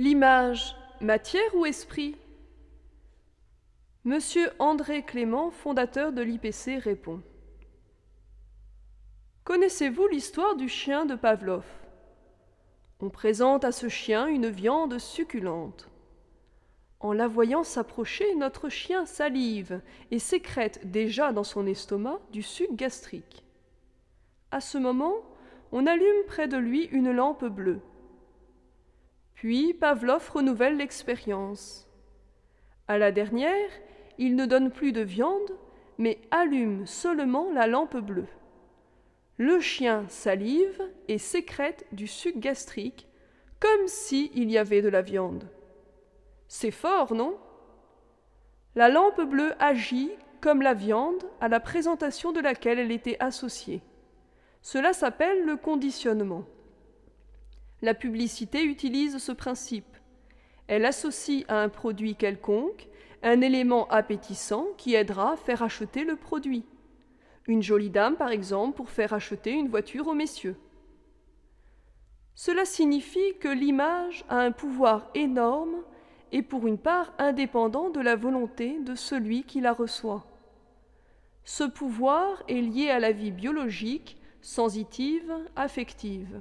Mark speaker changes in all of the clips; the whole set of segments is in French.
Speaker 1: L'image, matière ou esprit? Monsieur André Clément, fondateur de l'IPC, répond. Connaissez-vous l'histoire du chien de Pavlov? On présente à ce chien une viande succulente. En la voyant s'approcher, notre chien salive et sécrète déjà dans son estomac du suc gastrique. À ce moment, on allume près de lui une lampe bleue. Puis Pavlov renouvelle l'expérience. À la dernière, il ne donne plus de viande, mais allume seulement la lampe bleue. Le chien salive et sécrète du suc gastrique, comme s'il y avait de la viande. C'est fort, non? La lampe bleue agit comme la viande à la présentation de laquelle elle était associée. Cela s'appelle le conditionnement. La publicité utilise ce principe. Elle associe à un produit quelconque un élément appétissant qui aidera à faire acheter le produit. Une jolie dame, par exemple, pour faire acheter une voiture aux messieurs. Cela signifie que l'image a un pouvoir énorme et pour une part indépendant de la volonté de celui qui la reçoit. Ce pouvoir est lié à la vie biologique, sensitive, affective.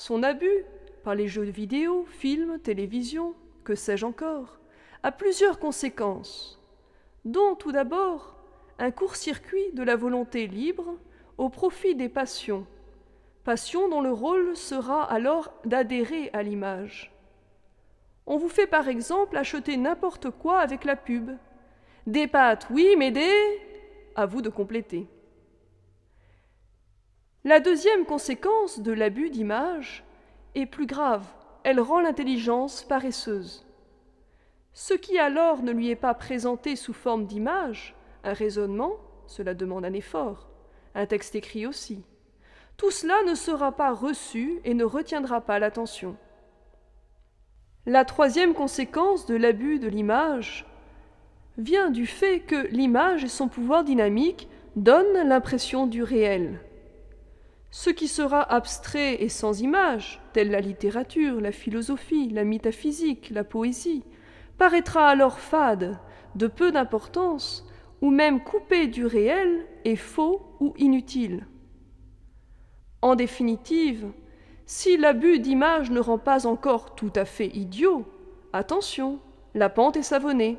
Speaker 1: Son abus, par les jeux vidéo, films, télévision, que sais-je encore, a plusieurs conséquences, dont tout d'abord un court-circuit de la volonté libre au profit des passions, passions dont le rôle sera alors d'adhérer à l'image. On vous fait par exemple acheter n'importe quoi avec la pub. Des pâtes, oui, mais des... À vous de compléter. La deuxième conséquence de l'abus d'image est plus grave. Elle rend l'intelligence paresseuse. Ce qui alors ne lui est pas présenté sous forme d'image, un raisonnement, cela demande un effort, un texte écrit aussi. Tout cela ne sera pas reçu et ne retiendra pas l'attention. La troisième conséquence de l'abus de l'image vient du fait que l'image et son pouvoir dynamique donnent l'impression du réel. Ce qui sera abstrait et sans image, telle la littérature, la philosophie, la métaphysique, la poésie, paraîtra alors fade, de peu d'importance, ou même coupé du réel et faux ou inutile. En définitive, si l'abus d'image ne rend pas encore tout à fait idiot, attention, la pente est savonnée.